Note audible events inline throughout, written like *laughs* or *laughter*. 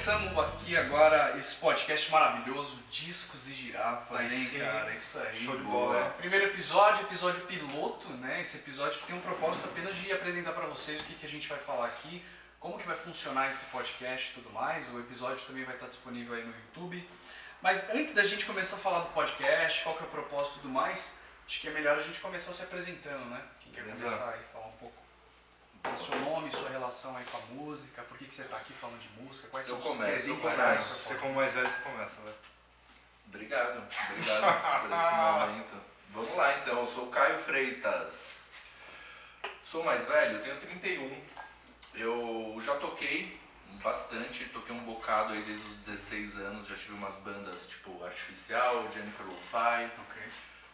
começando aqui agora esse podcast maravilhoso, Discos e Girafas, Aí hein, sim. cara? Isso aí. Show de bola. Primeiro episódio, episódio piloto, né? Esse episódio que tem um propósito apenas de apresentar pra vocês o que, que a gente vai falar aqui, como que vai funcionar esse podcast e tudo mais. O episódio também vai estar disponível aí no YouTube. Mas antes da gente começar a falar do podcast, qual que é o propósito e tudo mais, acho que é melhor a gente começar se apresentando, né? Quem quer Beleza. começar aí, falar um pouco seu nome, sua relação aí com a música, por que, que você tá aqui falando de música, quais Eu são os começo, eu credenciais começo. pra Você como mais velho, você começa, né? Obrigado, obrigado por esse *laughs* momento. Vamos lá então, eu sou o Caio Freitas. Sou mais velho, tenho 31. Eu já toquei bastante, toquei um bocado aí desde os 16 anos, já tive umas bandas tipo Artificial, Jennifer Lo-Fi. Ok.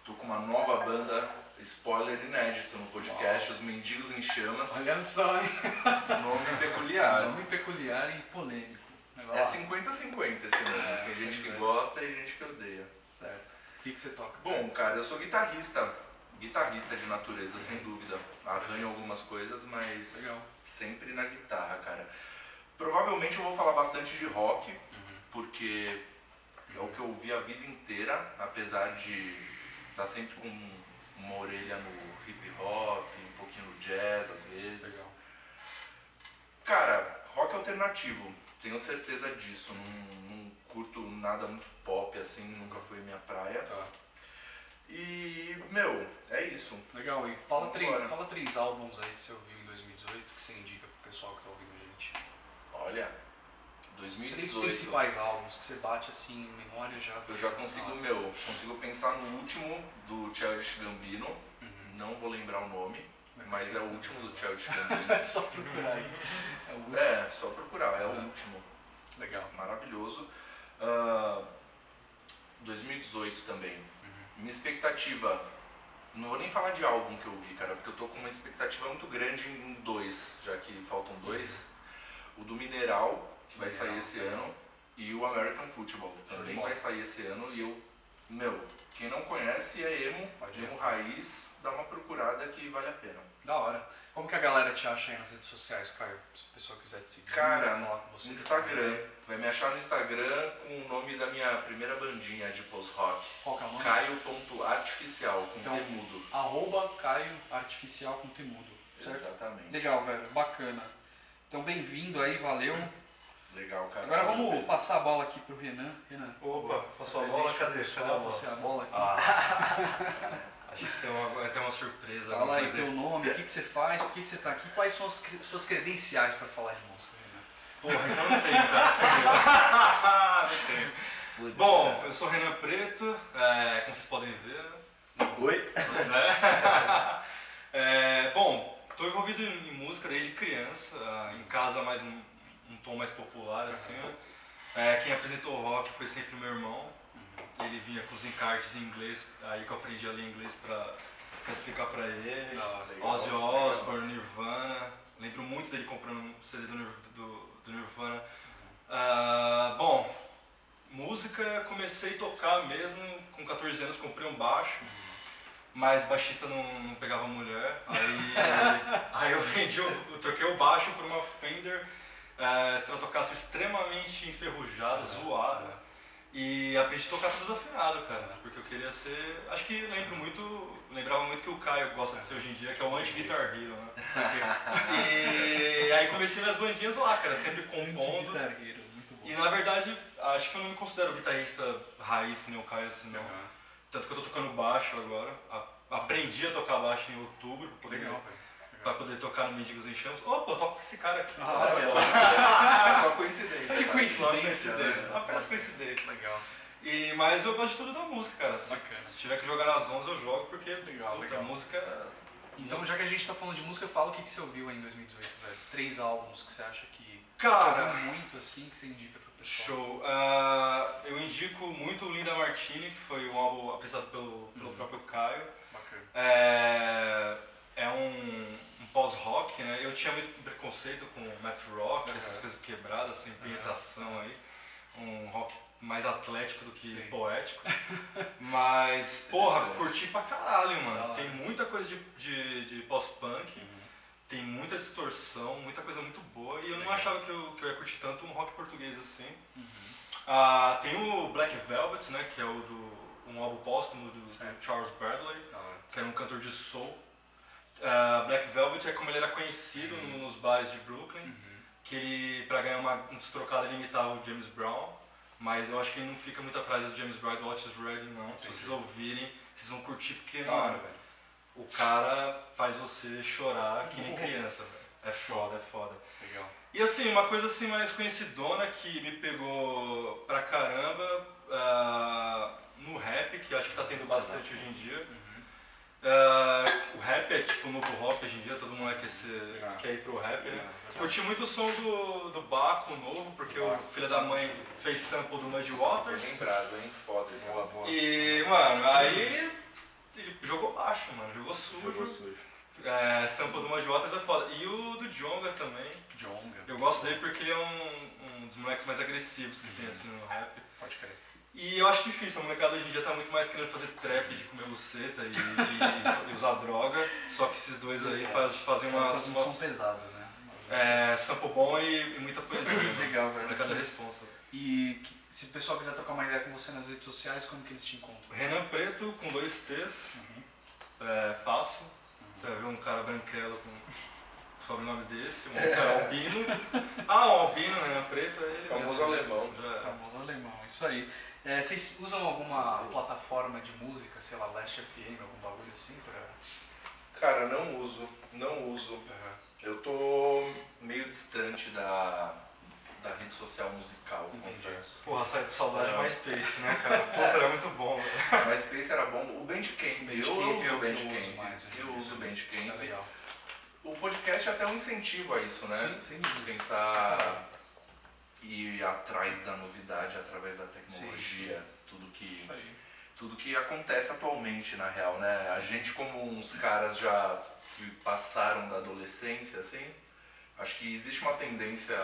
Tô com uma nova banda, spoiler inédito no podcast, Os Mendigos em Chamas. Olha só, hein? *laughs* Nome peculiar. Nome peculiar e polêmico. É lá. 50-50 esse nome, É, tem gente que é. gosta e gente que odeia. Certo. O que, que você toca? Bom, cara, eu sou guitarrista. Guitarrista de natureza, sem dúvida. Arranho algumas coisas, mas Legal. sempre na guitarra, cara. Provavelmente eu vou falar bastante de rock, Uhum. porque é o que eu ouvi a vida inteira, apesar de estar sempre com uma orelha no hip hop, um pouquinho no jazz às vezes. Legal. Cara, rock alternativo, tenho certeza disso. Não, não curto nada muito pop assim, nunca foi minha praia. Tá. E, meu, é isso. Legal. E fala três, fala três álbuns aí que você ouviu em 2018 que você indica pro pessoal que tá ouvindo a gente. Olha, Três 2018. principais álbuns que você bate assim em memória já. Eu já consigo, meu, consigo pensar no último do Childish Gambino. Uhum. Não vou lembrar o nome, mas é o último do Childish Gambino. É *laughs* só procurar aí. É o último. é, só procurar, é o Ah. último. Legal. Maravilhoso. Ah, 2018 também. Uhum. Minha expectativa, não vou nem falar de álbum que eu vi, cara, porque eu tô com uma expectativa muito grande em dois, já que faltam dois. O do Mineral, vai sair esse ano, e o American Football, também vai sair esse ano, e eu, meu, quem não conhece é emo, Pode emo raiz, dá uma procurada que vale a pena. Da hora. Como que a galera te acha aí nas redes sociais, Caio? Se a pessoa quiser te seguir, Cara, com você. Instagram, vai me achar no Instagram com o nome da minha primeira bandinha de post-rock, Qual que é o nome? caio.artificial, com Então, T mudo. Arroba Caio Artificial com Temudo. Certo? Exatamente. Legal, velho. Bacana. Então, bem-vindo aí, valeu. Legal, cara. Agora vamos passar a bola aqui pro Renan. Renan. Opa, passou a bola? Cadê? Cadê a bola? Você a bola aqui. Ah, *laughs* acho que tem uma, vai ter uma surpresa. Fala aí teu nome, o que, que você faz, por que, que você tá aqui, quais são as suas credenciais pra falar de música, Renan? Porra, então não tenho, cara. não tenho. *laughs* Bom, eu sou Renan Preto, é, como vocês podem ver. né? Oi? né? *laughs* É, bom, estou envolvido em, música desde criança, em casa mais um, um tom mais popular, assim. É, quem apresentou o rock foi sempre meu irmão. Ele vinha com os encartes em inglês, aí que eu aprendi a ler inglês pra, pra explicar pra ele. Ah, legal. Ozzy Osbourne, Nirvana. Lembro muito dele comprando um CD do, do- do Nirvana. Ah, bom, música comecei a tocar mesmo com 14 anos, comprei um baixo. Mas baixista não, não pegava mulher. Aí, *laughs* aí eu vendi, o- eu troquei o baixo por uma Fender eh, Stratocaster extremamente enferrujada, zoada. E aprendi a tocar tudo desafinado, cara, porque eu queria ser. Acho que lembro muito. Lembrava muito que o Caio gosta de ser hoje em dia, que é o anti-guitar hero, né? E aí comecei minhas bandinhas lá, cara, sempre compondo. Guitarreiro, muito bom. E na verdade, acho que eu não me considero guitarrista raiz que nem o Caio assim, não. Aham. Tanto que eu tô tocando baixo agora. Aprendi a tocar baixo em outubro pra poder, Legal. Pra poder tocar no Mendigos em Chamas. Opa, eu toco com esse cara aqui. Ah, é só coincidência. Que cara. coincidência, Só né? Apenas coincidência. Legal. E, mas eu gosto de tudo da música, cara. Se, Bacana. se tiver que jogar nas ondas, eu jogo, porque Legal, puta, legal. a música. Então, já que a gente tá falando de música, fala o que, que você ouviu aí em 2018, velho. Três álbuns que você acha que Cara, você ouviu muito assim, que você indica pro pessoal. Show. Ah, eu indico muito o Linda Martini, que foi um álbum apresentado pelo, pelo Uhum. próprio Caio. Bacana. É, é um, um pós-rock, né? Eu tinha muito preconceito com math rock, Uhum. essas coisas quebradas, sem penetração aí. Um rock mais atlético do que Sim. poético. *laughs* Mas, porra, curti pra caralho, mano. Tem muita coisa de, de, de pós-punk, Uhum. tem muita distorção, muita coisa muito boa. E eu não achava que eu, que eu ia curtir tanto um rock português assim. Uhum. Ah, tem o Black Velvet, né? Que é o do um álbum póstumo do. Charles Bradley, que era um cantor de soul. Ah, Black Velvet é como ele era conhecido Uhum. nos bares de Brooklyn, Uhum. que ele, pra ganhar uma, uns trocados, ele imitava o James Brown. Mas eu acho que ele não fica muito atrás do James Brown do Otis Redding, não. Se Entendi. vocês ouvirem, vocês vão curtir, porque, Da mano, o cara faz você chorar que nem Uhum. criança, velho. É foda, é foda. Legal. E assim, uma coisa assim mais conhecidona que me pegou pra caramba ah, no rap, que eu acho que tá tendo bastante hoje em dia. Tipo novo rock hoje em dia, todo mundo quer, ser, Legal. quer ir pro rap, né? Legal. Curti muito o som do, do Baco novo, porque o filho da mãe fez sample do Muddy Bem Waters. lembrado, hein? Foda esse Boa. E, mano, aí ele, jogou baixo, mano, jogou sujo. Jogou sujo. É, sample do Muddy Waters é foda. E o do Jonga também. Jonga. Eu gosto dele porque ele é um, um dos moleques mais agressivos que tem assim no rap. Pode crer. E eu acho difícil, a molecada hoje em dia tá muito mais querendo fazer trap de comer buceta e, e- e usar droga, só que esses dois aí faz, fazem umas, Faz um som pesado, né? é, sample bom e, e muita poesia. né? *laughs* Legal, velho. molecada é responsa. E que- se o pessoal quiser trocar uma ideia com você nas redes sociais, como que eles te encontram? Renan Preto com dois T's, Uhum. é fácil. Você vai ver um cara branquelo com sobrenome desse, um cara albino. Ah, um albino, Renan Preto, é ele Famoso mesmo. alemão. Já é. Famoso alemão, isso aí. É, vocês usam alguma plataforma de música, sei lá, Last FM, algum bagulho assim pra. Cara, não uso, não uso. Eu tô meio distante da, da rede social musical, Entendi. confesso. Porra, sai de saudade É. mais Space, né, cara? Puta, era muito bom, velho. *laughs* Mas Space era bom. O Bandcamp, Bandcamp eu, eu- uso o Bandcamp. eu uso o. Bandcamp. Tá legal. O podcast é até um incentivo a isso, né? Sim, sem dúvida. Tentar ir atrás da novidade através da tecnologia, tudo que tudo que acontece atualmente na real, né? A gente como uns caras já que passaram da adolescência, assim, acho que existe uma tendência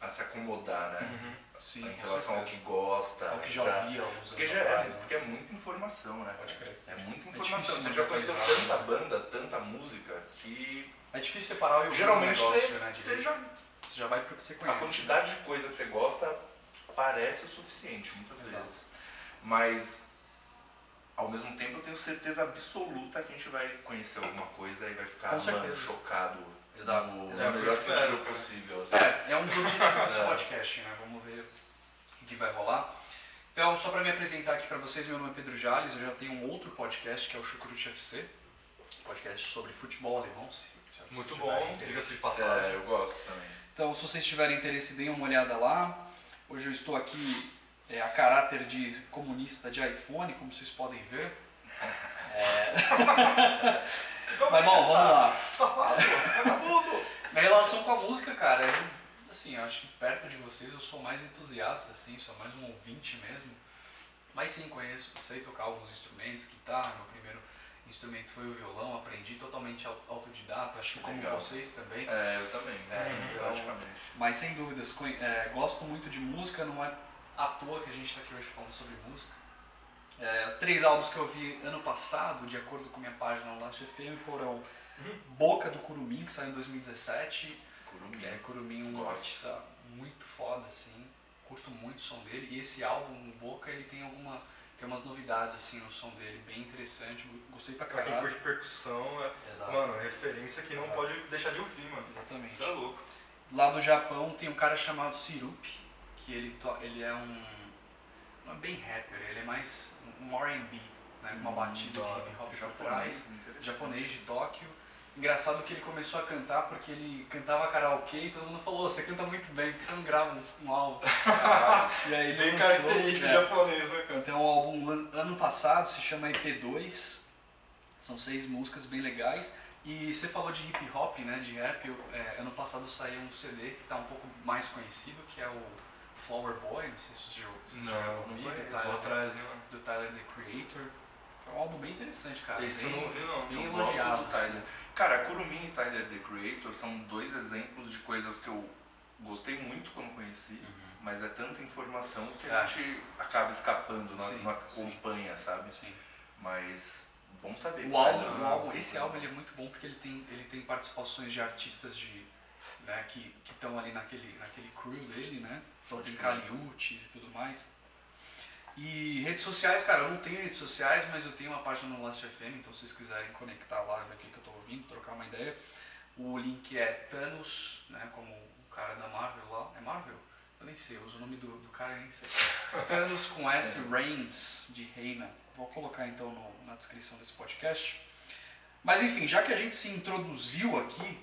a se acomodar, né? Uhum. Sim, em relação ao que gosta. Ao que já ouvia alguns porque, já é, né? porque é muita informação, né? Pode crer. É muita É informação. difícil Você já conheceu tanta banda, tanta música, que É difícil separar o e o geralmente negócio, você, né? você já. Você já vai pro que você A conhece. quantidade de coisa que você gosta parece o suficiente, muitas Exato. vezes. Mas ao mesmo tempo eu tenho certeza absoluta que a gente vai conhecer alguma coisa e vai ficar mano, chocado Exato, no, exato. no melhor espero, sentido possível. assim. É, é um dos objetivos *laughs* desse É. podcast, né? Vamos ver o que vai rolar. Então, só para me apresentar aqui para vocês, meu nome é Pedro Jales, eu já tenho um outro podcast que é o Chucrute FC, podcast sobre futebol alemão. Se, se Muito bom, diga-se de passagem. É, eu gosto também. Então, se vocês tiverem interesse, deem uma olhada lá. Hoje eu estou aqui é, a caráter de comunista de iPhone, como vocês podem ver. É, Mas bom, vamos lá. Safado, vagabundo! Minha relação com a música, cara, é, assim, eu acho que perto de vocês eu sou mais entusiasta, assim, sou mais um ouvinte mesmo. Mas sim, conheço, sei tocar alguns instrumentos, guitarra, meu primeiro instrumento foi o violão, aprendi totalmente au- autodidata, acho que como Legal. vocês também. É, eu também. É, então- praticamente. Mas sem dúvidas, é, gosto muito de música, não é à toa que a gente está aqui hoje falando sobre música. É, os três álbuns que eu vi ano passado, de acordo com minha página no Last FM, foram Boca do Curumim, que saiu em 2017. Curumim. É, Curumim, um artista muito foda, assim. Curto muito o som dele. E esse álbum, Boca, ele tem alguma. Tem umas novidades assim no som dele, bem interessante. Gostei pra Pra quem caralho. curte percussão, é, Exato. mano, referência que não Exato. pode deixar de ouvir, mano. Exatamente. Isso é louco. Lá do Japão tem um cara chamado Sirup, que ele, ele é um. Não é bem rapper, ele é mais um RB, né? Uma Hum, batida da de hip hop Japonês. Japonês de Tóquio. Engraçado que ele começou a cantar porque ele cantava karaokê e todo mundo falou: "Ô, você canta muito bem, por que você não grava um, um álbum? *laughs* e aí Bem característico é. japonês, né, cara? Então o álbum ano passado se chama EP2, são seis músicas bem legais. E você falou de hip hop, né, de rap, eu- é, ano passado saiu um CD que está um pouco mais conhecido, que é o Flower Boy, não sei se vocês já já Não, Tyler, do Tyler, The Creator. É um álbum bem interessante, cara. Esse eu bem- não ouvi, não. bem Eu elogiado, gosto do Tyler. Cara, Kurumi e Tyler The Creator são dois exemplos de coisas que eu gostei muito quando conheci, Uhum. mas é tanta informação que É. a gente acaba escapando, não, Sim, não sim. acompanha, sabe? Sim. Mas Bom saber. O álbum, o álbum, esse álbum ele é muito bom porque ele tem, ele tem participações de artistas de, né, que estão ali naquele, naquele crew dele, né? Tem crer. Caliutes e tudo mais. E redes sociais, cara, eu não tenho redes sociais, mas eu tenho uma página no Last FM, então se vocês quiserem conectar lá, ver o que eu tô ouvindo, trocar uma ideia. O link é Thanos, né, como o cara da Marvel lá. É Marvel? Eu nem sei, eu uso o nome do, do cara nem sei. *laughs* Thanos com S, Reigns, de Reina. Vou colocar então no- na descrição desse podcast. Mas enfim, já que a gente se introduziu aqui,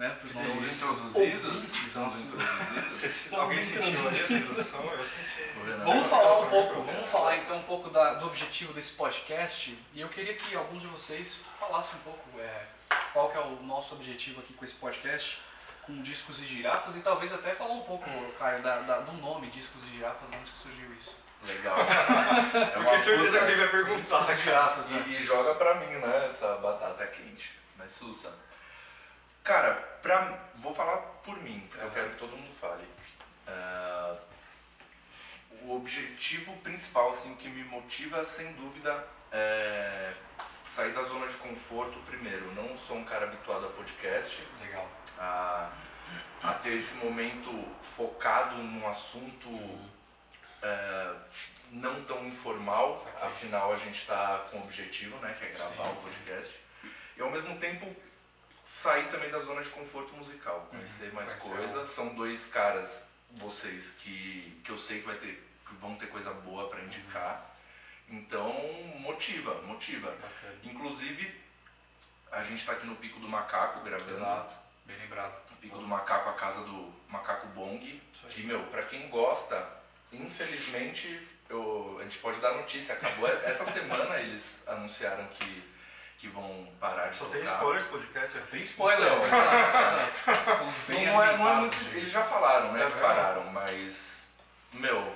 né, nossos introduzidos? ouvintes, Estamos nossos- introduzidos? Estamos Alguém sentiu ali a introdução? Eu senti. Vamos falar um pouco, vamos falar então um pouco da- do objetivo desse podcast. E eu queria que alguns de vocês falassem um pouco é, qual que é o nosso objetivo aqui com esse podcast, com discos e girafas, e talvez até falar um pouco, Caio, da, da- do nome Discos e Girafas, onde que surgiu isso. Legal. *laughs* É uma tenho certeza que alguém vai perguntar. E Girafas, né? E, e joga pra mim, né, essa batata quente. Mas Sussa. Pra, vou falar por mim, eu Aham. quero que todo mundo fale. Ah, o objetivo principal, assim, que me motiva, sem dúvida, é sair da zona de conforto primeiro. Eu não sou um cara habituado a podcast, Legal. a, a ter esse momento focado num assunto é, não tão informal, afinal a gente está com um objetivo, né, que é gravar Sim, o sim. podcast. E ao mesmo tempo sair também da zona de conforto musical, conhecer Uhum, mais coisas. São dois caras, vocês, que, que eu sei que, vai ter, que vão ter coisa boa para indicar. Uhum. Então, motiva, motiva. Bacana. Inclusive, a gente está aqui no Pico do Macaco gravando. Exato, bem lembrado. O Pico do Macaco, a casa do Macaco Bong. Que, meu, pra quem gosta, infelizmente, eu, a gente pode dar notícia. Acabou *laughs* essa semana, eles anunciaram que, que vão parar de Só tocar. tem spoiler esse podcast. é Tem Então. *laughs* bem Não, é, não é muito. gente. Eles já falaram, né? É que pararam, mas. Meu,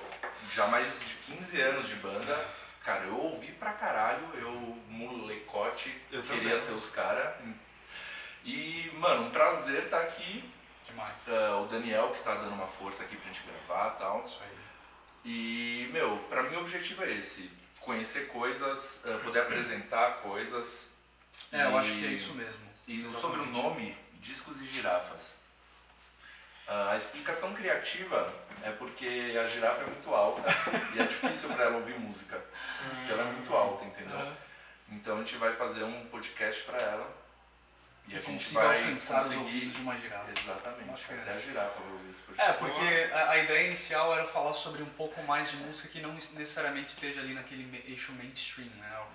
já mais de 15 anos de banda. Cara, eu ouvi pra caralho, eu, molecote, Eu queria também. ser os caras. E, mano, um prazer estar aqui. Demais. Ah, o Daniel que tá dando uma força aqui pra gente gravar e tal. Isso aí. E, meu, pra mim o objetivo é esse. Conhecer coisas, ah, poder apresentar coisas. É, eu E- acho que é isso mesmo. E Exatamente. sobre o nome, Discos e Girafas. Ah, a explicação criativa é porque a girafa é muito alta *laughs* e é difícil pra ela ouvir música. Porque ela é muito alta, entendeu? Aham. Então a gente vai fazer um podcast pra ela. E Que a gente vai alcançar conseguir. de uma girafa. Exatamente. Bacana. Até a girafa vai ouvir esse É, podcast. porque a, a ideia inicial era falar sobre um pouco mais de música que não necessariamente esteja ali naquele eixo mainstream, né?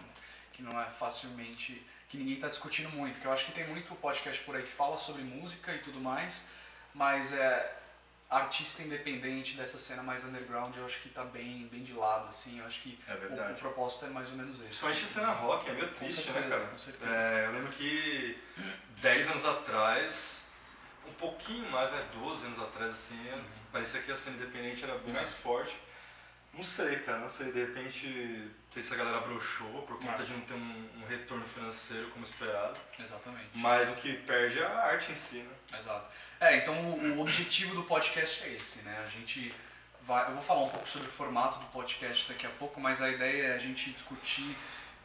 Que não é facilmente. Que ninguém está discutindo muito. Que eu acho que tem muito podcast por aí que fala sobre música e tudo mais, mas é. Artista independente dessa cena mais underground, eu acho que tá bem, bem de lado, assim. Eu acho que É o, o propósito é mais ou menos esse. Principalmente a cena rock, é meio triste, certeza, né, cara? com certeza. É, eu lembro que 10 anos atrás, um pouquinho mais, né, 12 anos atrás, assim, Uhum. parecia que a cena independente era bem mais forte. Não sei, cara, não sei, de repente, não sei se a galera broxou por conta É. de não ter um, um retorno financeiro como esperado, Exatamente. mas o que perde é a arte em si, né? Exato. É, então o, o objetivo do podcast é esse, né? A gente vai. Eu vou falar um pouco sobre o formato do podcast daqui a pouco, mas a ideia é a gente discutir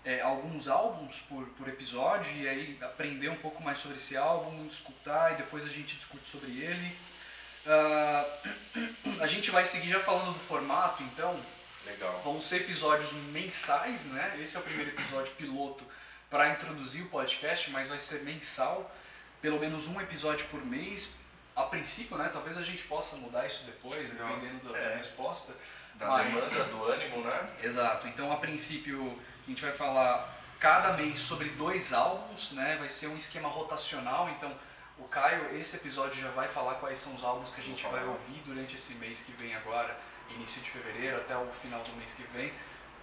é, alguns álbuns por, por episódio e aí aprender um pouco mais sobre esse álbum, escutar e depois a gente discute sobre ele. Ah, *clears throat* a gente vai seguir já falando do formato, então. Legal. Vão ser episódios mensais, né? Esse é o primeiro episódio piloto para introduzir o podcast, mas vai ser mensal, pelo menos um episódio por mês. A princípio, né? Talvez a gente possa mudar isso depois, Legal. dependendo da É. resposta. Da Mas- demanda, do ânimo, né? Exato. Então, a princípio, a gente vai falar cada mês sobre dois álbuns, né? Vai ser um esquema rotacional. Então, o Caio, esse episódio já vai falar quais são os álbuns que a gente vai ouvir durante esse mês que vem agora, início de fevereiro até o final do mês que vem.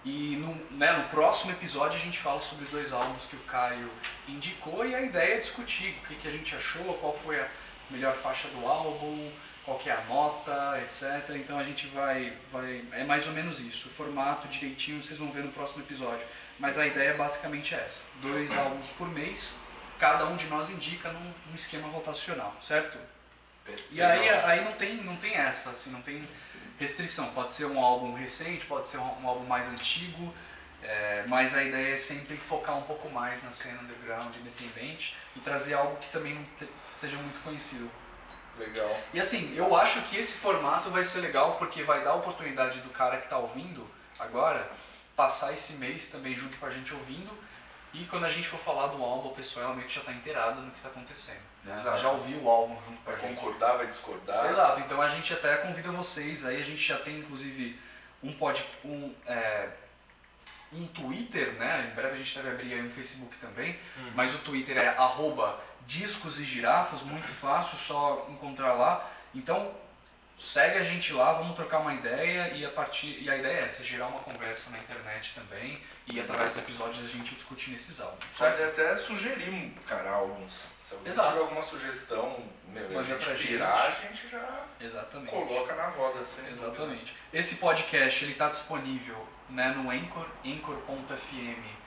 E no, né, no próximo episódio a gente fala sobre dois álbuns que o Caio indicou e a ideia é discutir o que, que a gente achou, qual foi a melhor faixa do álbum, qual que é a nota, etc. Então a gente vai, vai. É mais ou menos isso. O formato direitinho vocês vão ver no próximo episódio. Mas a ideia basicamente é essa: dois álbuns por mês, cada um de nós indica num, num esquema rotacional, certo? E aí, aí não, tem, não tem essa, assim, não tem restrição. Pode ser um álbum recente, pode ser um, um álbum mais antigo. É, mas a ideia é sempre focar um pouco mais na cena underground independente e trazer algo que também não te- seja muito conhecido. Legal. E assim, eu acho que esse formato vai ser legal porque vai dar a oportunidade do cara que está ouvindo agora passar esse mês também junto com a gente ouvindo e quando a gente for falar do álbum, o pessoal realmente já está inteirado no que está acontecendo. né? Já ouviu o álbum junto com a Vai gente. concordar, vai discordar. Exato, então a gente até convida vocês aí, a gente já tem inclusive um pod, um, é, um Twitter, né? Em breve a gente deve abrir aí um Facebook também, mas o Twitter é arroba discos e girafas, muito fácil, só encontrar lá. Então segue a gente lá, vamos trocar uma ideia e a partir e a ideia é essa, gerar uma conversa na internet também e através dos episódios a gente discutir nesses álbuns. Pode até sugerir, cara, álbuns. Se alguém Exato. tiver alguma sugestão, meu, a gente pra pirar, a gente já Exatamente. coloca na roda, sem dúvida. Exatamente. Esse podcast ele está disponível né, no Anchor, anchor.fm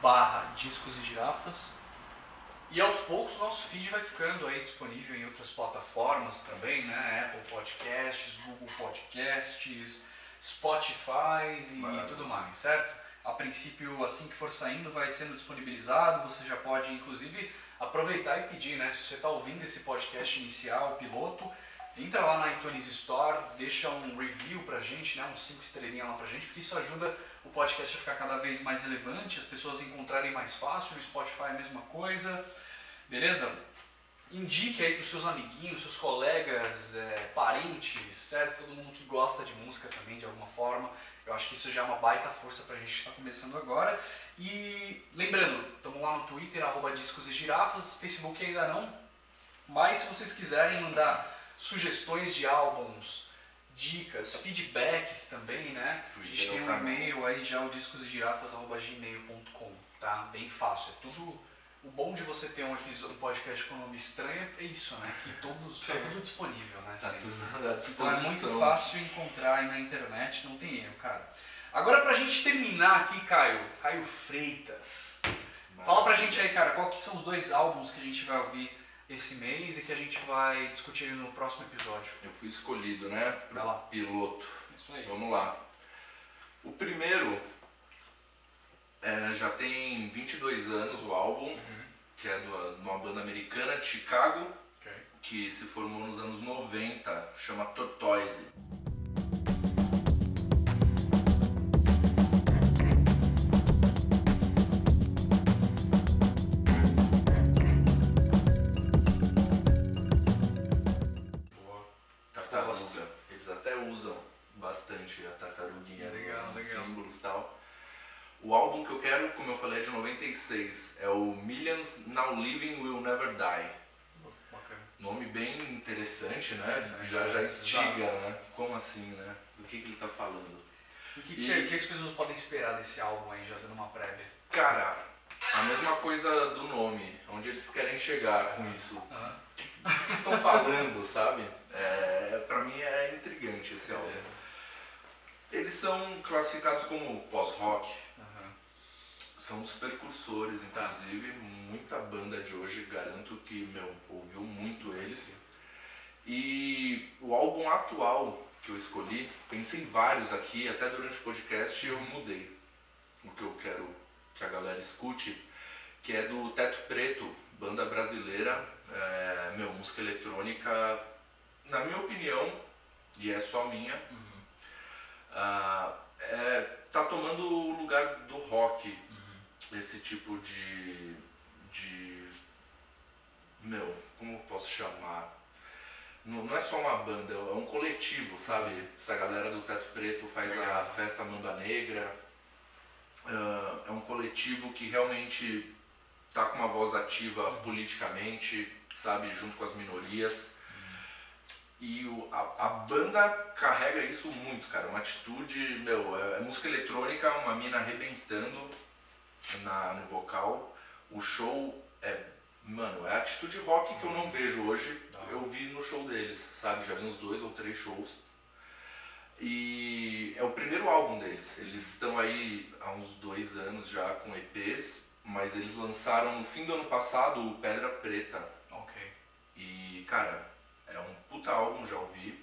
barra discos e girafas. E aos poucos nosso feed vai ficando aí disponível em outras plataformas também, né? Apple Podcasts, Google Podcasts, Spotify e Maravilha. tudo mais, certo? A princípio, assim que for saindo, vai sendo disponibilizado. Você já pode, inclusive, aproveitar e pedir, né? Se você está ouvindo esse podcast inicial, piloto, Entra lá na iTunes Store, deixa um review pra gente, né, uns 5 estrelinhas lá pra gente, porque isso ajuda o podcast a ficar cada vez mais relevante, as pessoas encontrarem mais fácil, no Spotify a mesma coisa, beleza? Indique aí pros seus amiguinhos, seus colegas, é, parentes, certo? Todo mundo que gosta de música também, de alguma forma. Eu acho que isso já é uma baita força pra gente que está começando agora. E lembrando, estamos lá no Twitter, arroba discos e girafas, Facebook ainda não, mas se vocês quiserem mandar sugestões de álbuns, dicas, feedbacks também, né? A gente tem um e-mail aí já, o discosegirafas.gmail.com, tá? Bem fácil. É tudo. O bom de você ter um, episódio, um podcast com nome estranho é isso, né? Que todos, tá tudo disponível, né? Tá tudo à Então é muito fácil encontrar aí na internet, não tem erro, cara. Agora pra gente terminar aqui, Caio, Caio Freitas. Fala pra gente aí, cara, qual que são os dois álbuns que a gente vai ouvir esse mês e que a gente vai discutir no próximo episódio. Eu fui escolhido, né? Vai lá. Piloto. Isso aí. Vamos lá. O primeiro é, já tem 22 anos o álbum, Uhum. que é de uma, banda americana de Chicago, Ok. que se formou nos anos 90, chama Tortoise. O álbum que eu quero, como eu falei, é de 96. É o Millions Now Living Will Never Die. Bacana. Nome bem interessante, né? Interessante, já já exato. instiga, né? Como assim, né? Do que, que ele tá falando? E o que, que, E- que as pessoas podem esperar desse álbum aí, já dando uma prévia? Cara, a mesma coisa do nome. Onde eles querem chegar com isso. Aham. O que eles estão falando, *laughs* sabe? É, pra mim é intrigante esse álbum. Beleza. Eles são classificados como pós-rock. Aham. São dos precursores, Tá. inclusive. Muita banda de hoje, garanto que, meu, ouviu muito eles. E o álbum atual que eu escolhi, pensei em vários aqui, até durante o podcast eu mudei o que eu quero que a galera escute, que é do Teto Preto, banda brasileira, é, meu, música eletrônica, na minha opinião, e é só minha, Uhum. Ah, é, tá tomando o lugar do rock, Uhum. esse tipo de. de. Meu, como eu posso chamar? Não, não é só uma banda, é um coletivo, sabe? Essa galera do Teto Preto faz a festa Mamba Negra. Ah, é um coletivo que realmente tá com uma voz ativa Uhum. politicamente, sabe? Junto com as minorias. E o- a, a banda carrega isso muito, cara. Uma atitude, meu, é, é música eletrônica, uma mina arrebentando na, no vocal. O show é, mano, é a atitude rock que eu não vejo hoje. Eu vi no show deles, sabe? Já vi uns dois ou três shows. E é o primeiro álbum deles. Eles estão aí há uns dois anos já com EPs, mas eles lançaram no fim do ano passado o Pedra Preta. Ok. E, cara, é um puta álbum, já ouvi.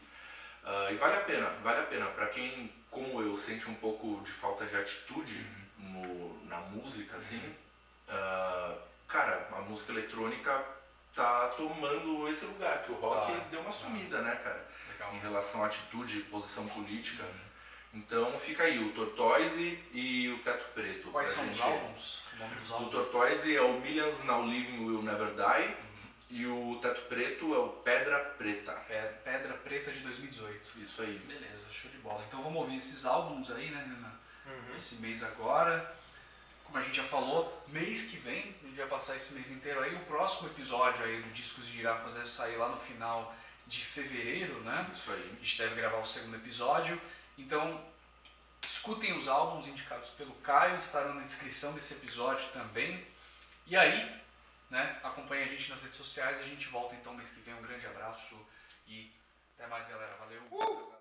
Ah, e vale a pena, vale a pena. Pra quem, como eu, sente um pouco de falta de atitude, Uhum. no, na música, assim, ah, cara, a música eletrônica tá tomando esse lugar, que o rock Tá. deu uma sumida, né, cara? Legal. Em relação à atitude, posição política. Então fica aí, o Tortoise e o Teto Preto. Quais são os gente- álbuns? O nome dos O álbuns? Tortoise é o Millions Now Living Will Never Die e o Teto Preto é o Pedra Preta. Pe- Pedra Preta de 2018. Isso aí. Beleza, show de bola. Então vamos ouvir esses álbuns aí, né, Renan? Uhum. Esse mês agora. Como a gente já falou, mês que vem, a gente vai passar esse mês inteiro aí. O próximo episódio aí do Discos de Girafas deve sair lá no final de fevereiro, né? Isso aí. A gente deve gravar o segundo episódio. Então, escutem os álbuns indicados pelo Caio, estarão na descrição desse episódio também. E aí, né, acompanhe a gente nas redes sociais. A gente volta então mês que vem. Um grande abraço e até mais, galera. Valeu.